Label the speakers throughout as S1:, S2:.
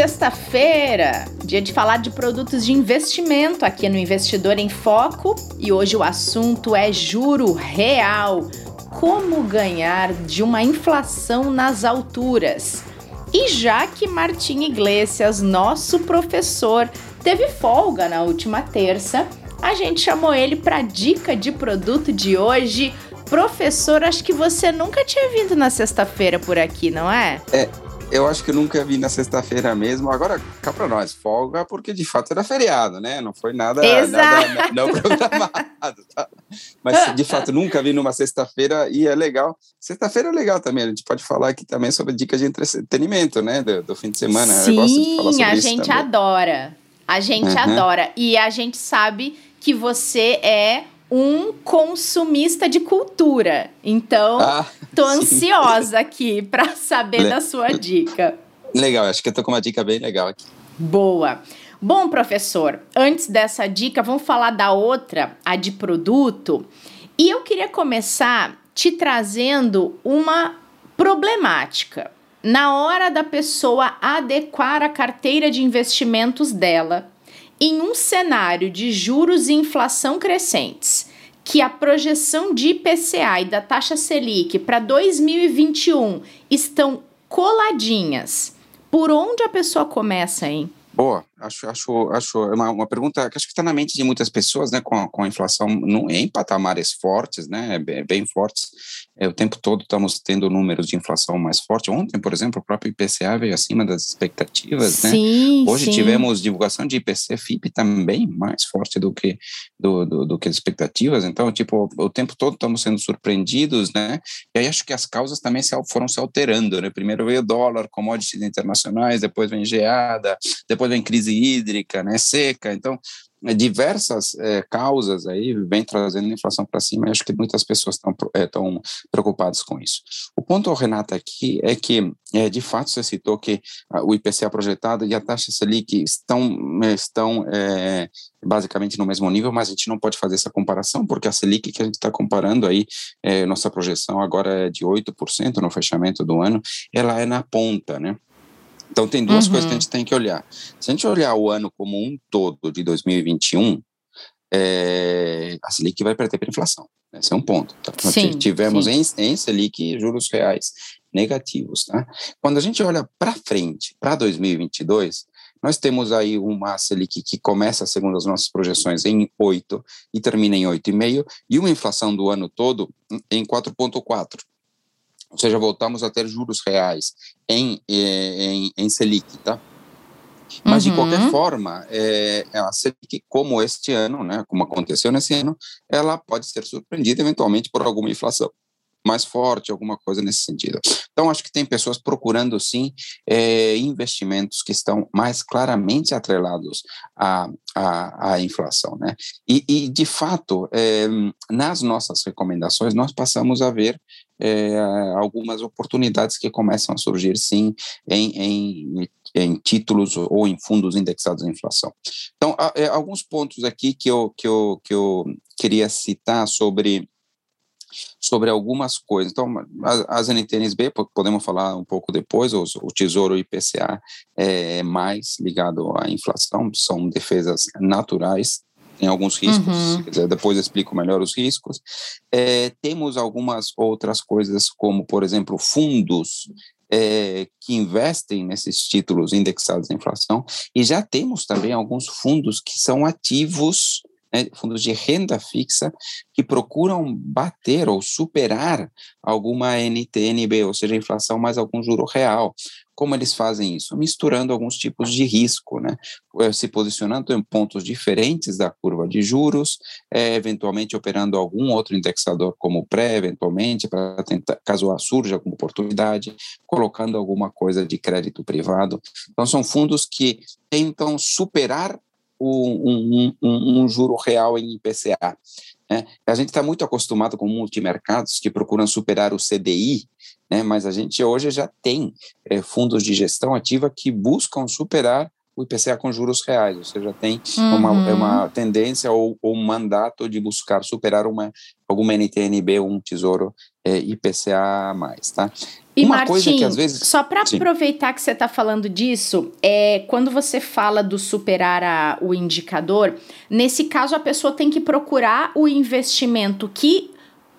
S1: Sexta-feira, dia de falar de produtos de investimento aqui no Investidor em Foco e hoje o assunto é juro real. Como ganhar de uma inflação nas alturas? E já que Martim Iglesias, nosso professor, teve folga na última terça, a gente chamou ele para dica de produto de hoje. Professor, acho que você nunca tinha vindo na sexta-feira por aqui, não é?
S2: É, eu acho que nunca vi na sexta-feira mesmo. Agora, cá para nós, folga porque de fato era feriado, né? Não foi nada, nada não programado. Tá? Mas de fato nunca vi numa sexta-feira e é legal. Sexta-feira é legal também. A gente pode falar aqui também sobre dicas de entretenimento, né? Do, do fim de semana.
S1: Sim, a gente adora. A gente uhum. adora. E a gente sabe que você é um consumista de cultura. Então, ah, tô sim. ansiosa aqui para saber Le da sua dica.
S2: Legal, acho que eu tô com uma dica bem legal aqui.
S1: Boa. Bom, professor, antes dessa dica, vamos falar da outra, a de produto. E eu queria começar te trazendo uma problemática. Na hora da pessoa adequar a carteira de investimentos dela em um cenário de juros e inflação crescentes, que a projeção de IPCA e da taxa Selic para 2021 estão coladinhas, por onde a pessoa começa, hein?
S2: Boa, acho, acho, acho uma, uma pergunta que acho que está na mente de muitas pessoas, né, com a, com a inflação em patamares fortes, né, bem, bem fortes, é, o tempo todo estamos tendo números de inflação mais forte. Ontem, por exemplo, o próprio IPCA veio acima das expectativas, né?
S1: sim,
S2: Hoje
S1: sim.
S2: tivemos divulgação de IPC FIP também mais forte do que do, do, do, que as expectativas. Então, tipo, o tempo todo estamos sendo surpreendidos, né? E aí acho que as causas também se, foram se alterando, né? Primeiro veio dólar, commodities internacionais, depois vem geada, depois vem crise hídrica, né? Seca. Então, né, diversas é, causas aí vem trazendo a inflação para cima e acho que muitas pessoas estão é, tão preocupadas com isso. O ponto, Renata, aqui é que, é, de fato, você citou que o IPCA projetado e a taxa Selic estão, estão é, basicamente no mesmo nível, mas a gente não pode fazer essa comparação, porque a Selic que a gente está comparando aí, é, nossa projeção agora é de 8% no fechamento do ano, ela é na ponta, né? Então, tem duas uhum. coisas que a uhum. gente tem que olhar. Se a gente olhar o ano como um todo de 2021, é, a Selic vai perder para a inflação. Esse é um ponto. Tá?
S1: Sim,
S2: tivemos
S1: sim.
S2: Em, em Selic juros reais negativos. Tá? Quando a gente olha para frente, para 2022, nós temos aí uma Selic que começa, segundo as nossas projeções, em 8 e termina em 8,5, e uma inflação do ano todo em 4,4 ou seja, voltamos a ter juros reais em, eh, em, em Selic, tá? Mas, uhum. de qualquer uhum. forma, é, a Selic, como este ano, né, como aconteceu nesse ano, ela pode ser surpreendida eventualmente por alguma inflação mais forte, alguma coisa nesse sentido. Então, acho que tem pessoas procurando, sim, é, investimentos que estão mais claramente atrelados à, à, à inflação. Né? E, e de fato, é, nas nossas recomendações, nós passamos a ver é, algumas oportunidades que começam a surgir, sim, em, em, em, títulos ou em fundos indexados à inflação. Então, há, é, alguns pontos aqui que eu, que, eu, que eu queria citar sobre sobre algumas coisas. Então, as, NTNSB, podemos falar um pouco depois, os, o Tesouro IPCA é mais ligado à inflação, são defesas naturais, tem alguns riscos, uhum. quiser, depois eu explico melhor os riscos. É, temos algumas outras coisas, como, por exemplo, fundos é, que investem nesses títulos indexados à inflação, e já temos também alguns fundos que são ativos né, fundos de renda fixa que procuram bater ou superar alguma NTNB, ou seja, inflação mais algum juro real. Como eles fazem isso? Misturando alguns tipos de risco, né? Eh, se posicionando em pontos diferentes da curva de juros, é, eventualmente operando algum outro indexador como pré, eventualmente, para tentar, caso surja alguma oportunidade, colocando alguma coisa de crédito privado. Então, são fundos que tentam superar um, um, um, juro real em IPCA. Né? A gente está muito acostumado com multimercados que procuram superar o CDI, né? mas a gente hoje já tem é, fundos de gestão ativa que buscam superar o IPCA com juros reais, ou seja, tem uhum. uma, uma tendência ou, ou um mandato de buscar superar uma, alguma NTNB, um tesouro é, IPCA mais, tá?
S1: E uma Martim, coisa que às vezes. Só para aproveitar que você está falando disso, é quando você fala do superar a, o indicador, nesse caso a pessoa tem que procurar o investimento que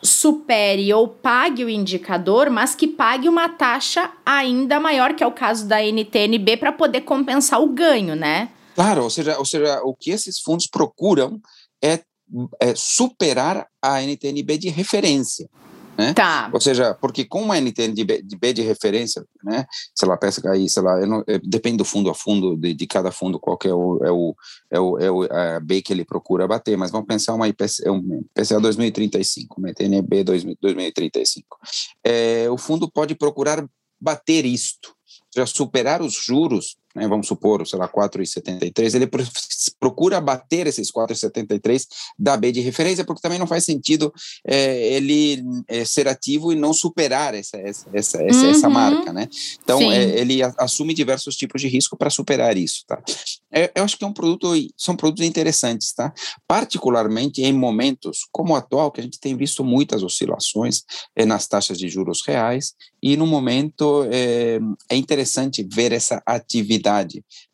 S1: supere ou pague o indicador, mas que pague uma taxa ainda maior, que é o caso da NTNB, para poder compensar o ganho, né?
S2: Claro, ou seja, ou seja, o que esses fundos procuram é, é superar a NTNB de referência. Né?
S1: Tá.
S2: Ou seja, porque com uma NTN de B, de, B de referência, né, se ela peça aí, sei lá, não, é, depende do fundo a fundo, de, de cada fundo, qual é o, é o, é o, é o a B que ele procura bater, mas vamos pensar uma IPCA, um IPCA 2035, uma NTNB 2035. É, o fundo pode procurar bater isto, já superar os juros né, vamos supor, sei lá, 4,73, ele procura bater esses 4,73 da B de referência, porque também não faz sentido é, ele é, ser ativo e não superar essa, essa, essa, uhum. essa marca, né? Então, é, ele assume diversos tipos de risco para superar isso, tá? É, eu acho que é um produto, são produtos interessantes, tá? Particularmente em momentos como o atual, que a gente tem visto muitas oscilações é, nas taxas de juros reais, e no momento é, é interessante ver essa atividade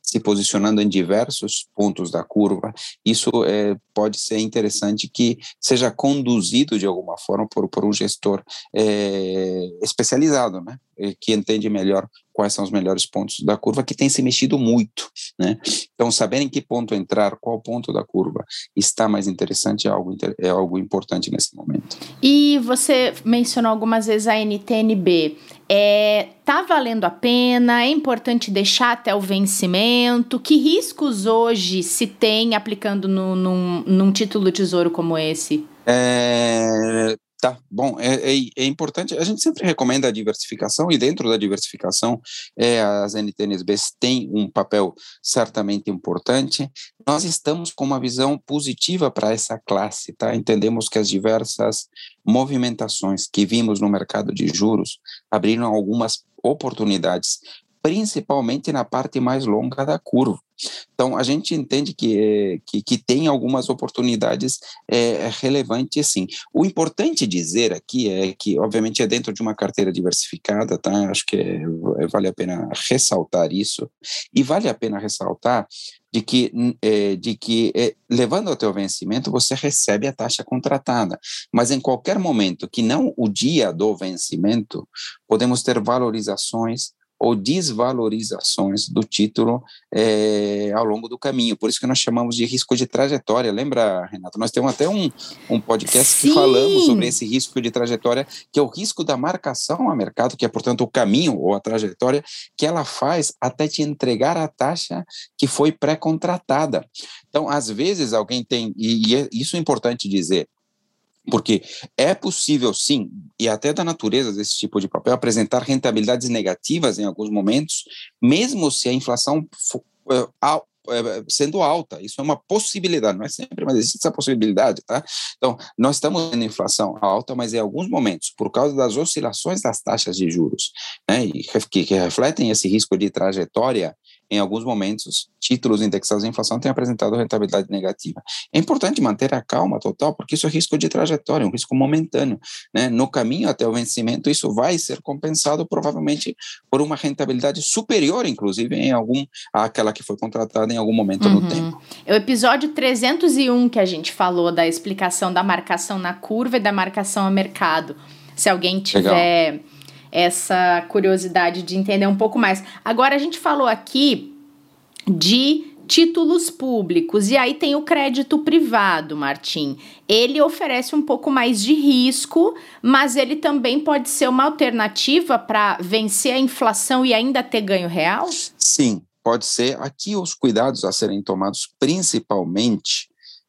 S2: se posicionando em diversos pontos da curva, isso é, pode ser interessante que seja conduzido de alguma forma por, por um gestor é, especializado, né? Que entende melhor quais são os melhores pontos da curva, que tem se mexido muito, né? Então, saber em que ponto entrar, qual ponto da curva está mais interessante é algo, é algo importante nesse momento.
S1: E você mencionou algumas vezes a NTNB. É, tá valendo a pena? É importante deixar até o vencimento? Que riscos hoje se tem aplicando no, num, num título tesouro como esse?
S2: É, Tá, bom, é, é, é, importante, a gente sempre recomenda a diversificação e dentro da diversificação é, as NTNBs têm um papel certamente importante. Nós estamos com uma visão positiva para essa classe, tá? Entendemos que as diversas movimentações que vimos no mercado de juros abriram algumas oportunidades principalmente na parte mais longa da curva. Então, a gente entende que, que, que tem algumas oportunidades é, relevantes, sim. O importante dizer aqui é que, obviamente, é dentro de uma carteira diversificada, tá? Acho que é, é, vale a pena ressaltar isso. E vale a pena ressaltar de que, é, de que é, levando ao teu vencimento, você recebe a taxa contratada. Mas em qualquer momento que não o dia do vencimento, podemos ter valorizações ou desvalorizações do título é, ao longo do caminho. Por isso que nós chamamos de risco de trajetória. Lembra, Renato? Nós temos até um, um podcast Sim. que falamos sobre esse risco de trajetória, que é o risco da marcação a mercado, que é, portanto, o caminho ou a trajetória que ela faz até te entregar a taxa que foi pré-contratada. Então, às vezes, alguém tem, e, e é, isso é importante dizer, porque é possível, sim, e até da natureza desse tipo de papel, apresentar rentabilidades negativas em alguns momentos, mesmo se a inflação for, uh, uh, sendo alta. Isso é uma possibilidade, não é sempre, mas existe essa possibilidade, tá? Então, nós estamos tendo inflação alta, mas em alguns momentos, por causa das oscilações das taxas de juros, né, que, que refletem esse risco de trajetória em alguns momentos, títulos indexados à inflação têm apresentado rentabilidade negativa. É importante manter a calma total, porque isso é risco de trajetória, um risco momentâneo. Né? No caminho até o vencimento, isso vai ser compensado provavelmente por uma rentabilidade superior, inclusive, em algum àquela que foi contratada em algum momento uhum. no tempo.
S1: É o episódio 301 que a gente falou da explicação da marcação na curva e da marcação a mercado. Se alguém tiver. Legal essa curiosidade de entender um pouco mais. Agora a gente falou aqui de títulos públicos e aí tem o crédito privado, Martim. Ele oferece um pouco mais de risco, mas ele também pode ser uma alternativa para vencer a inflação e ainda ter ganho real?
S2: Sim, pode ser. Aqui os cuidados a serem tomados principalmente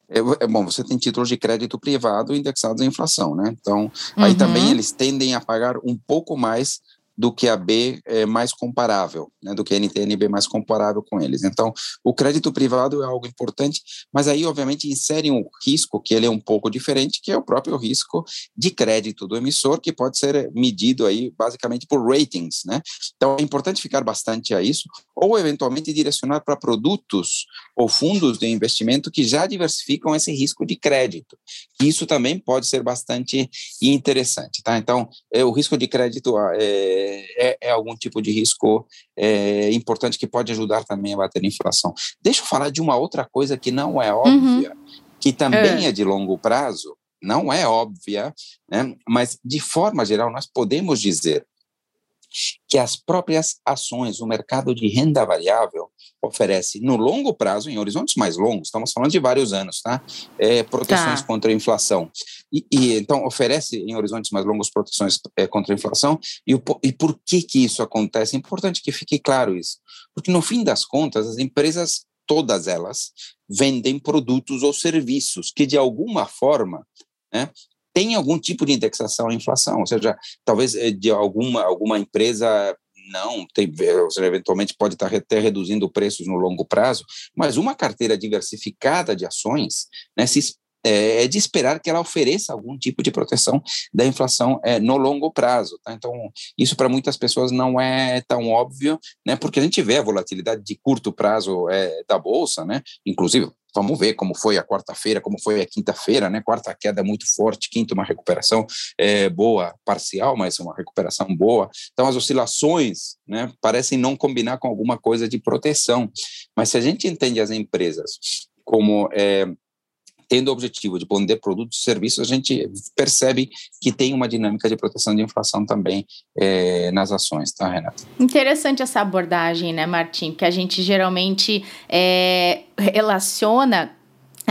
S2: é, é, bom, você tem títulos de crédito privado indexados à inflação, né? Então, uhum. aí também eles tendem a pagar um pouco mais do que a B é mais comparável, né, do que a NTNB mais comparável com eles. Então, o crédito privado é algo importante, mas aí, obviamente, insere um risco que ele é um pouco diferente, que é o próprio risco de crédito do emissor, que pode ser medido aí basicamente por ratings, né? Então, é importante ficar bastante a isso. Ou eventualmente direcionar para produtos ou fundos de investimento que já diversificam esse risco de crédito. Isso também pode ser bastante interessante, tá? Então, é, o risco de crédito ah, é, é, é algum tipo de risco é, importante que pode ajudar também a bater a inflação. Deixa eu falar de uma outra coisa que não é óbvia, uhum. que também é. é de longo prazo, não é óbvia, né? mas de forma geral nós podemos dizer que as próprias ações, o mercado de renda variável oferece no longo prazo, em horizontes mais longos, estamos falando de vários anos, tá? É, proteções tá. contra a inflação. E, e, então oferece em horizontes mais longos proteções é, contra a inflação. E, o, e por que que isso acontece? É importante que fique claro isso, porque no fim das contas as empresas todas elas vendem produtos ou serviços que de alguma forma né, tem algum tipo de indexação à inflação, ou seja, talvez eh, de alguma, alguma empresa não, tem, ou seja, eventualmente pode estar até reduzindo preços no longo prazo, mas uma carteira diversificada de ações, né, se, é, é, de esperar que ela ofereça algum tipo de proteção da inflação é, no longo prazo. Tá? Então, isso para muitas pessoas não é tão óbvio, né, porque a gente vê a volatilidade de curto prazo é, da Bolsa, né, inclusive Vamos ver como foi a quarta-feira, como foi a quinta-feira, né? Quarta queda muito forte, quinta uma recuperação é, boa, parcial, mas uma recuperação boa. Então as oscilações, né, parecem não combinar com alguma coisa de proteção. Mas se a gente entende as empresas como é, tendo o objetivo de vender produtos e serviços, a gente percebe que tem uma dinâmica de proteção de inflação também é, nas ações, tá, Renata?
S1: Interessante essa abordagem, né, Martim? Que a gente geralmente é, relaciona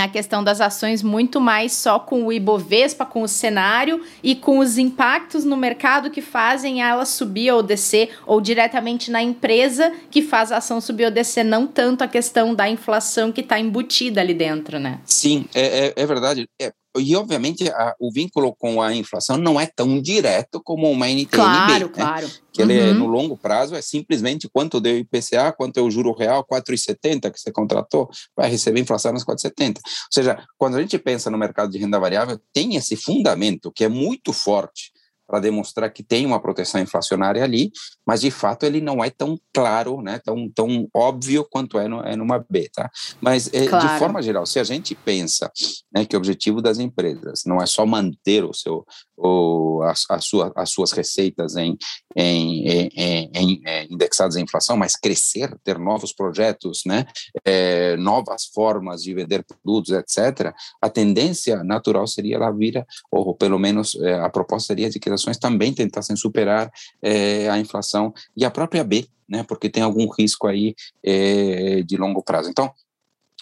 S1: a questão das ações muito mais só com o Ibovespa, com o cenário e com os impactos no mercado que fazem ela subir ou descer, ou diretamente na empresa que faz a ação subir ou descer, não tanto a questão da inflação que está embutida ali dentro, né?
S2: Sim, é, é, é verdade. É, e, obviamente, a, o vínculo com a inflação não é tão direto como uma NTNB.
S1: Claro,
S2: né?
S1: claro.
S2: Que uhum. ele, é, no longo prazo, é simplesmente quanto deu IPCA, quanto é o juro real, 4,70 que você contratou, vai receber inflação nos 4,70. Ou seja, quando a gente pensa no mercado de renda variável, tem esse fundamento que é muito forte para demonstrar que tem uma proteção inflacionária ali, mas de fato ele não é tão claro, né, tão, tão óbvio quanto é, no, é numa B, tá? Mas é, claro. de forma geral, se a gente pensa né, que o objetivo das empresas não é só manter o seu, o, a, a sua, as suas receitas em, em, em, em, é, indexadas à inflação, mas crescer, ter novos projetos, né, é, novas formas de vender produtos, etc., a tendência natural seria ela vir, ou pelo menos é, a proposta seria de que ações também tentassem superar é, a inflação e a própria B, né, porque tem algum risco aí é, de longo prazo. Então,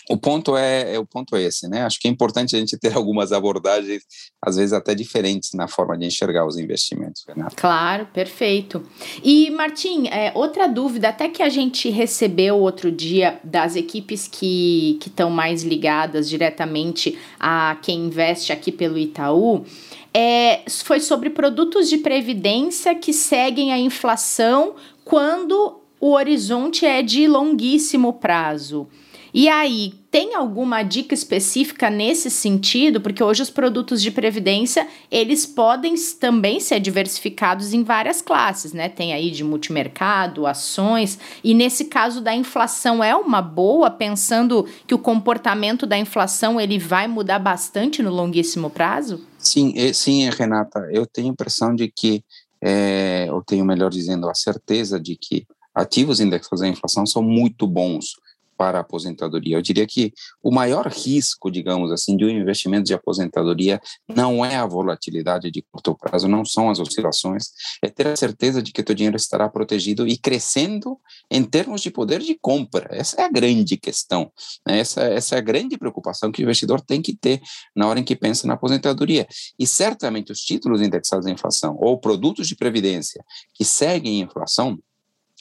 S2: o ponto é, é, o ponto é esse, né? Acho que é importante a gente ter algumas abordagens, às vezes até diferentes na forma de enxergar os investimentos, Renato.
S1: Claro, perfeito. E Martim, é, outra dúvida, até que a gente recebeu outro dia das equipes que estão mais ligadas diretamente a quem investe aqui pelo Itaú, é, foi sobre produtos de previdência que seguem a inflação quando o horizonte é de longuíssimo prazo. E aí, tem alguma dica específica nesse sentido? Porque hoje os produtos de previdência, eles podem também ser diversificados em várias classes, né? Tem aí de multimercado, ações, e nesse caso da inflação é uma boa, pensando que o comportamento da inflação ele vai mudar bastante no longuíssimo prazo?
S2: Sim, sim, Renata, eu tenho a impressão de que, é, eu tenho melhor dizendo, a certeza de que ativos indexados à inflação são muito bons para a aposentadoria. Eu diria que o maior risco, digamos assim, de um investimento de aposentadoria não é a volatilidade de curto prazo, não são as oscilações, é ter a certeza de que o teu dinheiro estará protegido e crescendo em termos de poder de compra. Essa é a grande questão, né? essa, essa é a grande preocupação que o investidor tem que ter na hora em que pensa na aposentadoria. E certamente os títulos indexados à inflação ou produtos de previdência que seguem a inflação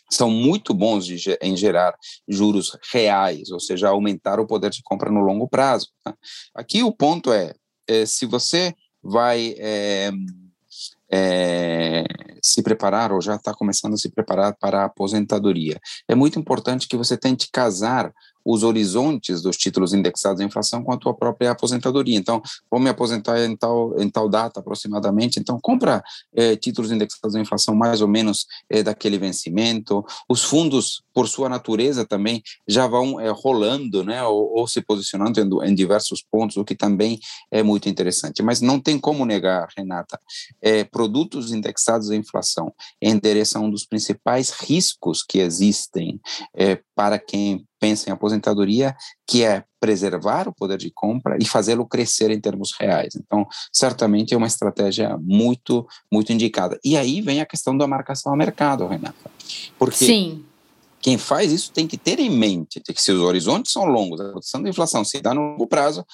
S2: são muito bons de, em gerar juros reais, ou seja, aumentar o poder de compra no longo prazo. Tá? Aqui o ponto é, é, se você vai é, é, se preparar ou já está começando a se preparar para a aposentadoria, é muito importante que você tente casar os horizontes dos títulos indexados à inflação com a tua própria aposentadoria. Então, vou me aposentar em tal, em tal data aproximadamente, então compra é, títulos indexados à inflação mais ou menos é, daquele vencimento. Os fundos por sua natureza também, já vão é, rolando, né, ou, ou se posicionando em, em, diversos pontos, o que também é muito interessante. Mas não tem como negar, Renata, produtos indexados à inflação endereçam um dos principais riscos que existem para quem pensa em aposentadoria, que é preservar o poder de compra e fazê-lo crescer em termos reais. Então, certamente é uma estratégia muito, muito indicada. E aí vem a questão da marcação ao mercado, Renata. Porque Sim. quem faz isso tem que ter em mente que se os horizontes são longos, a redução da inflação se dá no longo prazo,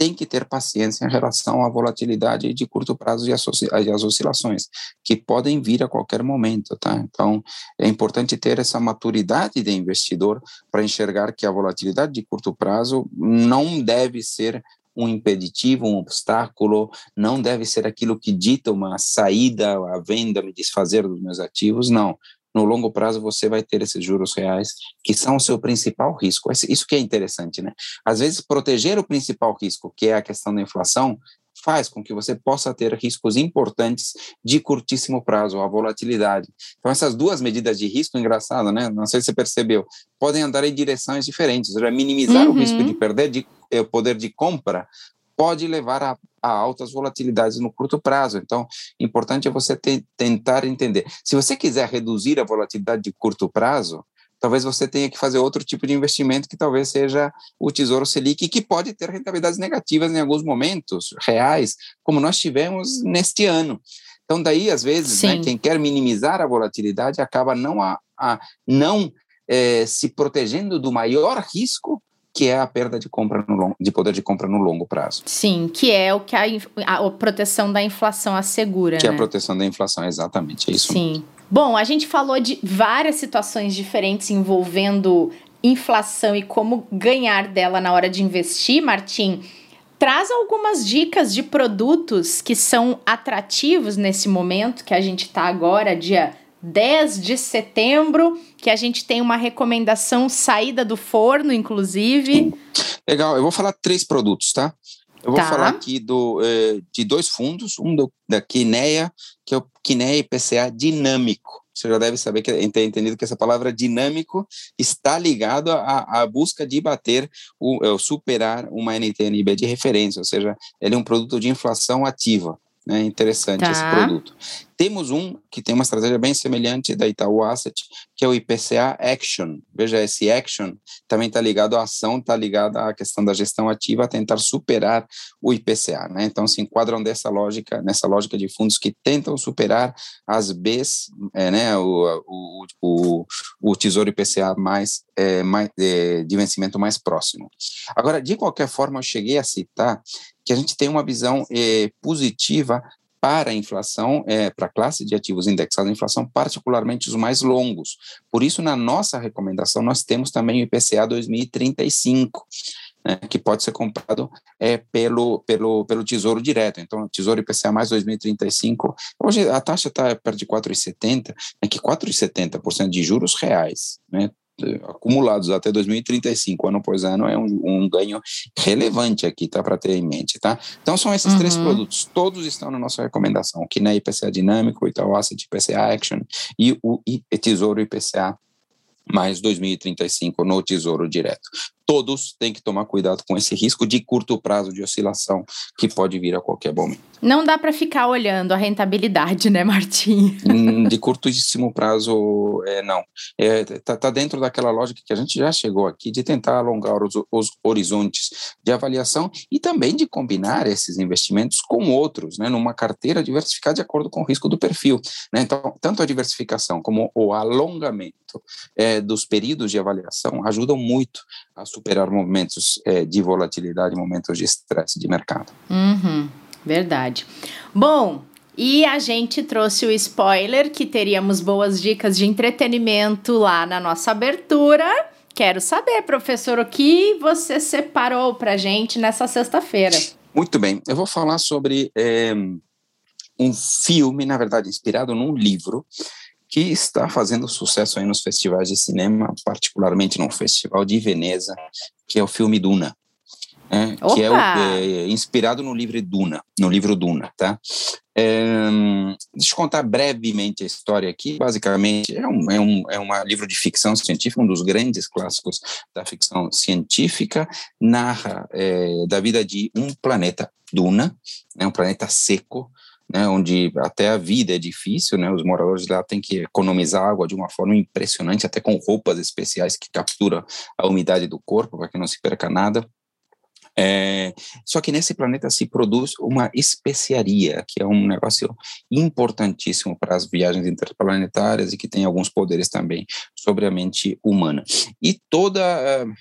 S2: tem que ter paciência em relação à volatilidade de curto prazo e as oscilações, que podem vir a qualquer momento, tá? Então, é importante ter essa maturidade de investidor para enxergar que a volatilidade de curto prazo não deve ser um impeditivo, um obstáculo, não deve ser aquilo que dita uma saída, a venda, me desfazer dos meus ativos, não no longo prazo você vai ter esses juros reais que são o seu principal risco. Isso que é interessante, né? Às vezes proteger o principal risco, que é a questão da inflação, faz com que você possa ter riscos importantes de curtíssimo prazo, a volatilidade. Então essas duas medidas de risco, engraçado, né? Não sei se você percebeu, podem andar em direções diferentes. Ou seja, minimizar uhum. o risco de perder de, eh, poder de compra pode levar a, a, altas volatilidades no curto prazo. Então, importante é você te, tentar entender. Se você quiser reduzir a volatilidade de curto prazo, talvez você tenha que fazer outro tipo de investimento que talvez seja o Tesouro Selic, que pode ter rentabilidades negativas em alguns momentos reais, como nós tivemos neste ano. Então, daí, às vezes, né, quem quer minimizar a volatilidade acaba não, a, a não é, se protegendo do maior risco que é a perda de compra no long, de poder de compra no longo prazo.
S1: Sim, que é o que a, a, a proteção da inflação assegura.
S2: Que
S1: né?
S2: é a proteção da inflação, exatamente, é isso.
S1: Sim. Mesmo. Bom, a gente falou de várias situações diferentes envolvendo inflação e como ganhar dela na hora de investir, Martim. Traz algumas dicas de produtos que são atrativos nesse momento que a gente está agora, dia 10 de setembro, que a gente tem uma recomendação saída do forno, inclusive.
S2: Legal, eu vou falar três produtos, tá? Eu vou tá. falar aqui do, eh, de dois fundos, um do, da Kinea, que é o Kinea IPCA Dinâmico. Você já deve saber que ter entendido que essa palavra dinâmico está ligado à, à busca de bater o, é, superar uma NTNB de referência, ou seja, ele é um produto de inflação ativa. É interessante tá. esse produto. Temos um que tem uma estratégia bem semelhante da Itaú Asset, que é o IPCA Action. Veja, esse Action também está ligado à ação, está ligado à questão da gestão ativa, a tentar superar o IPCA. Né? Então, se enquadram dessa lógica, nessa lógica de fundos que tentam superar as Bs, é, né, o, o, o, o, Tesouro IPCA mais, é, mais é, de vencimento mais próximo. Agora, de qualquer forma, eu cheguei a citar que a gente tem uma visão eh, positiva para a inflação, é, para a classe de ativos indexados à inflação, particularmente os mais longos. Por isso, na nossa recomendação, nós temos também o IPCA 2035, né, que pode ser comprado é, pelo, pelo, pelo Tesouro Direto. Então, Tesouro IPCA mais 2035, hoje a taxa está perto de 4,70, né, que 4,70% de juros reais, né, acumulados até 2035, ano após ano, é um, um ganho relevante aqui, tá, para ter em mente, tá? Então, são esses uhum. três produtos, todos estão na nossa recomendação, que na IPCA Dinâmico, o Itaú Asset IPCA Action e o Tesouro IPCA mais 2035 no Tesouro Direto todos têm que tomar cuidado com esse risco de curto prazo de oscilação que pode vir a qualquer momento.
S1: Não dá para ficar olhando a rentabilidade, né, Martim?
S2: Hum, de curtíssimo prazo, é, não. É, tá, tá, dentro daquela lógica que a gente já chegou aqui de tentar alongar os, os, horizontes de avaliação e também de combinar esses investimentos com outros, né, numa carteira diversificada de acordo com o risco do perfil. Né? Então, tanto a diversificação como o alongamento é, dos períodos de avaliação ajudam muito a superar momentos é, de volatilidade, momentos de estresse de mercado.
S1: Uhum, verdade. Bom, e a gente trouxe o spoiler que teríamos boas dicas de entretenimento lá na nossa abertura. Quero saber, professor, o que você separou para gente nessa sexta-feira?
S2: Muito bem, eu vou falar sobre é, um filme, na verdade, inspirado num livro que está fazendo sucesso aí nos festivais de cinema, particularmente no Festival de Veneza, que é o filme Duna. é, que é, o, é, inspirado no livro Duna, no livro Duna, tá? É, deixa eu contar brevemente a história aqui. Basicamente, é um, é um, é um livro de ficção científica, um dos grandes clássicos da ficção científica. Narra é, da vida de um planeta, Duna, né, um planeta seco, né, onde até a vida é difícil, né, os moradores lá têm que economizar água de uma forma impressionante, até com roupas especiais que capturam a umidade do corpo para que não se perca nada. É, só que nesse planeta se produz uma especiaria, que é um negócio importantíssimo para as viagens interplanetárias e que tem alguns poderes também sobre a mente humana. E toda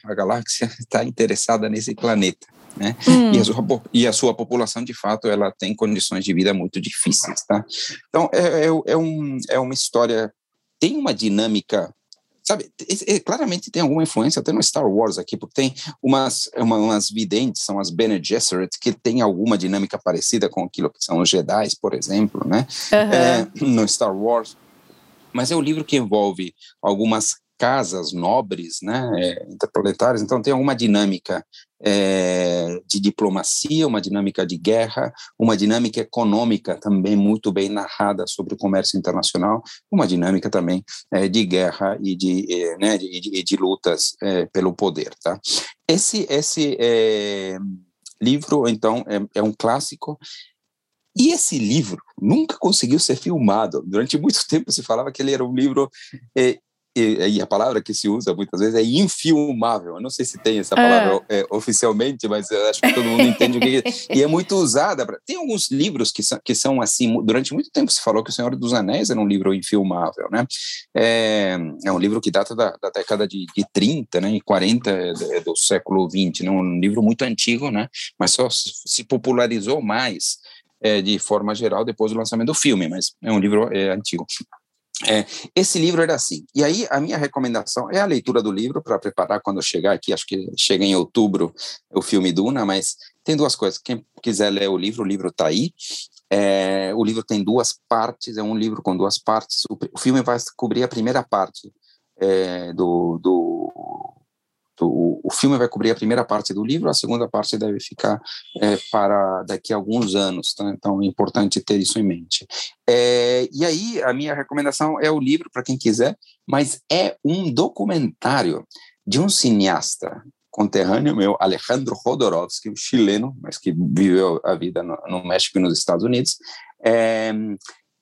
S2: a galáxia está interessada nesse planeta. Né? Hum. E, a sua, e, a sua, população, de fato, ela tem condições de vida muito difíceis, tá? Então, é, é, é, um, é uma história, tem uma dinâmica sabe, é, claramente tem alguma influência até no Star Wars aqui, porque tem umas, uma, umas videntes, são as Bene Gesserit, que tem alguma dinâmica parecida com aquilo que são os Jedi, por exemplo, né, uhum. é, no Star Wars. Mas é um livro que envolve algumas casas nobres, né, é, interplanetárias, então tem alguma dinâmica é, de diplomacia, uma dinâmica de guerra, uma dinâmica econômica também muito bem narrada sobre o comércio internacional, uma dinâmica também é, de guerra e de, é, né, de, de, de lutas é, pelo poder, tá? Esse, esse livro, então, é, um clássico e esse livro nunca conseguiu ser filmado. Durante muito tempo se falava que ele era um livro é, e, e, a palavra que se usa muitas vezes é infilmável. Eu não sei se tem essa palavra é. É, oficialmente, mas acho que todo mundo entende o que é. E é muito usada. Pra... Tem alguns livros que são, que são assim. Durante muito tempo se falou que O Senhor dos Anéis era um livro infilmável, né? É, é um livro que data da, da década de, de 30, né? E 40 é, é do século 20, né? Um livro muito antigo, né? Mas só se popularizou mais é, de forma geral depois do lançamento do filme, mas é um livro é, antigo. É, esse livro era assim. E aí, a minha recomendação é a leitura do livro para preparar quando eu chegar aqui. Acho que chega em outubro o filme Duna, mas tem duas coisas. Quem quiser ler o livro, o livro está aí. É, o livro tem duas partes, é um livro com duas partes. O, o filme vai cobrir a primeira parte é, do, do o, o, filme vai cobrir a primeira parte do livro, a segunda parte deve ficar é, para daqui a alguns anos, tá? então é importante ter isso em mente. É, e aí, a minha recomendação é o livro, para quem quiser, mas é um documentário de um cineasta conterrâneo meu, Alejandro Jodorowsky, um chileno, mas que viveu a vida no, no México e nos Estados Unidos, é,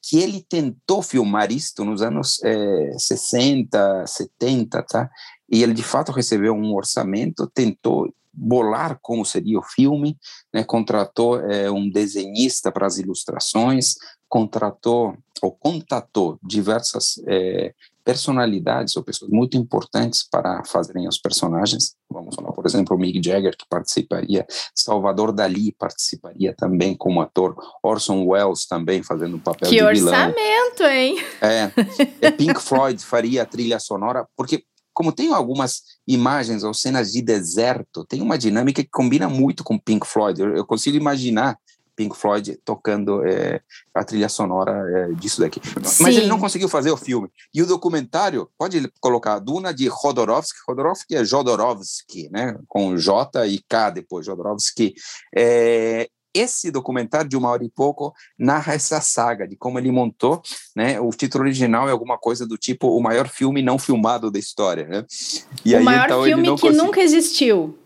S2: que ele tentou filmar isto nos anos é, 60, 70, tá? E ele de fato recebeu um orçamento, tentou bolar como seria o filme, né? contratou é, um desenhista para as ilustrações, contratou ou contatou diversas é, personalidades ou pessoas muito importantes para fazerem os personagens. Vamos falar, por exemplo, o Mick Jagger, que participaria, Salvador Dali participaria também como ator, Orson Welles também fazendo um papel
S1: que
S2: de
S1: vilão. Que orçamento, hein?
S2: É, é, Pink Floyd faria a trilha sonora, porque como tem algumas imagens ou cenas de deserto, tem uma dinâmica que combina muito com Pink Floyd. Eu, eu consigo imaginar Pink Floyd tocando é, a trilha sonora é, disso daqui. Sim. Mas ele não conseguiu fazer o filme. E o documentário, pode colocar Duna de Rodorovsky, Rodorovsky é Jodorowsky, né? com J e K depois, Jodorowsky. É, esse documentário de uma hora e pouco narra essa saga de como ele montou, né? O título original é alguma coisa do tipo o maior filme não filmado da história, né?
S1: E o aí, maior então, filme que nunca existiu.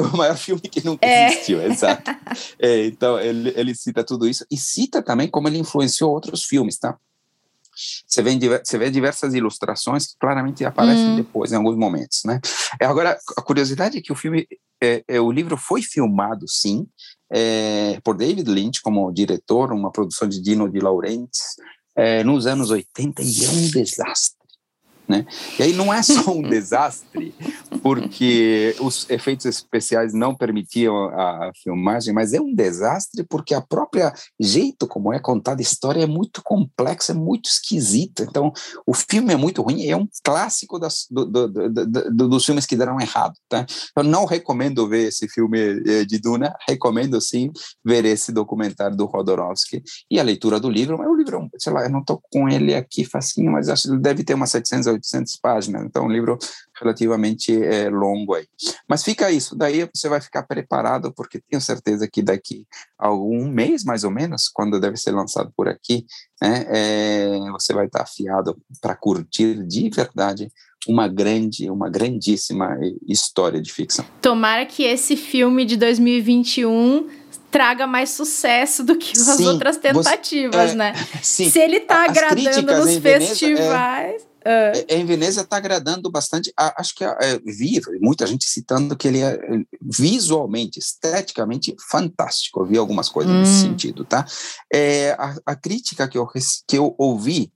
S2: o maior filme que nunca é. existiu, exato. É, então, ele, ele cita tudo isso e cita também como ele influenciou outros filmes, tá? Você vê, você vê diversas ilustrações que claramente aparecem hum. depois, em alguns momentos, né? É, agora, a curiosidade é que o filme, é, é, o livro foi filmado, sim, é, por David Lynch como diretor, uma produção de Dino de Laurentiis, é, nos anos 80, e é um desastre. Né? E aí não é só um desastre, porque os efeitos especiais não permitiam a, filmagem, mas é um desastre porque a própria jeito como é contada a história é muito complexa, é muito esquisita. Então, o filme é muito ruim, é um clássico das, do, do, do, dos filmes que deram errado. Tá? Eu não recomendo ver esse filme eh, de Duna, recomendo sim ver esse documentário do Rodorovsky e a leitura do livro. Mas o livro, sei lá, eu não estou com ele aqui facinho, mas acho que ele deve ter umas 700 800 páginas, então um livro relativamente é, longo aí. Mas fica isso, daí você vai ficar preparado, porque tenho certeza que daqui a algum mês, mais ou menos, quando deve ser lançado por aqui, né, é, você vai estar afiado para curtir de verdade uma grande, uma grandíssima história de ficção.
S1: Tomara que esse filme de 2021 traga mais sucesso do que as outras tentativas, você, é, né? Sim. Se ele está agradando nos é festivais.
S2: É, Uh. Em Veneza está agradando bastante. Acho que é, vi muita gente citando que ele é visualmente, esteticamente fantástico. Eu vi algumas coisas hum. nesse sentido, tá? É, a, a, crítica que eu, que eu ouvi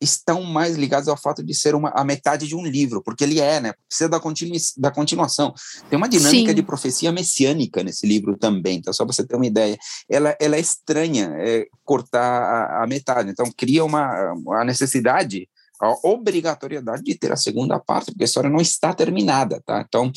S2: estão mais ligados ao fato de ser uma, a metade de um livro, porque ele é, né? Precisa da, continu, da continuação. Tem uma dinâmica Sim. de profecia messiânica nesse livro também, então só para você ter uma ideia. Ela, ela é estranha é, cortar a, a, metade, então cria uma a necessidade a obrigatoriedade de ter a segunda parte, porque a história não está terminada, tá? Então,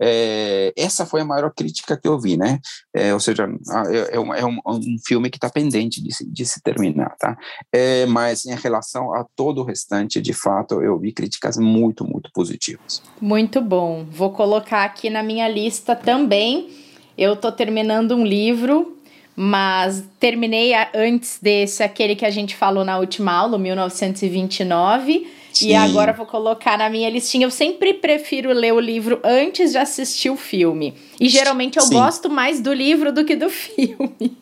S2: é, essa foi a maior crítica que eu vi, né? É, ou seja, é, é, um, é um, um, filme que está pendente de se, de se terminar, tá? É, mas em relação a todo o restante, de fato, eu vi críticas muito, muito positivas.
S1: Muito bom. Vou colocar aqui na minha lista também. Eu estou terminando um livro mas terminei antes desse, aquele que a gente falou na última aula, 1929. Sim. E agora vou colocar na minha listinha. Eu sempre prefiro ler o livro antes de assistir o filme. E geralmente eu Sim. gosto mais do livro do que do filme.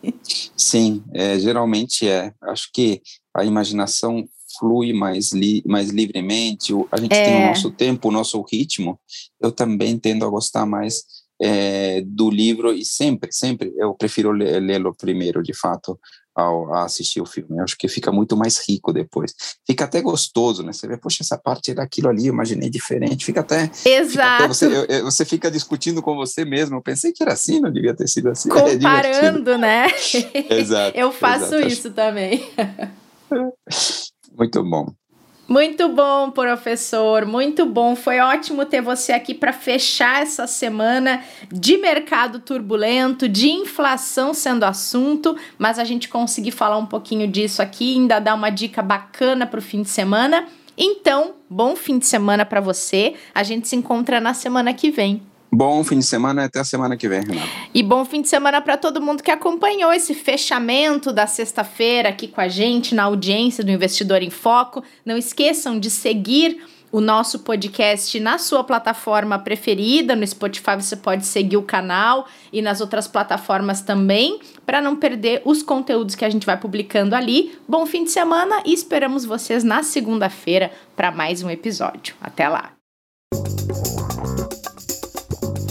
S2: Sim, é, geralmente é. Acho que a imaginação flui mais, li mais livremente. A gente é. tem o nosso tempo, o nosso ritmo. Eu também tendo a gostar mais é, do livro e sempre, sempre eu prefiro lê-lo primeiro, de fato, ao assistir o filme. Eu acho que fica muito mais rico depois. Fica até gostoso, né? Você vê, poxa, essa parte era aquilo ali, eu imaginei diferente. Fica até.
S1: Exato. Fica até
S2: você, você fica discutindo com você mesmo. Eu pensei que era assim, não devia ter sido assim.
S1: É Comparando, é né?
S2: exato.
S1: Eu faço
S2: exato.
S1: isso também.
S2: Muito bom.
S1: Muito bom, professor, muito bom. Foi ótimo ter você aqui para fechar essa semana de mercado turbulento, de inflação sendo assunto, mas a gente conseguir falar um pouquinho disso aqui, ainda dar uma dica bacana para o fim de semana. Então, bom fim de semana para você. A gente se encontra na semana que vem.
S2: Bom fim de semana até a semana que vem, Renato.
S1: E bom fim de semana para todo mundo que acompanhou esse fechamento da sexta-feira aqui com a gente na audiência do Investidor em Foco. Não esqueçam de seguir o nosso podcast na sua plataforma preferida. No Spotify você pode seguir o canal e nas outras plataformas também, para não perder os conteúdos que a gente vai publicando ali. Bom fim de semana e esperamos vocês na segunda-feira para mais um episódio. Até lá!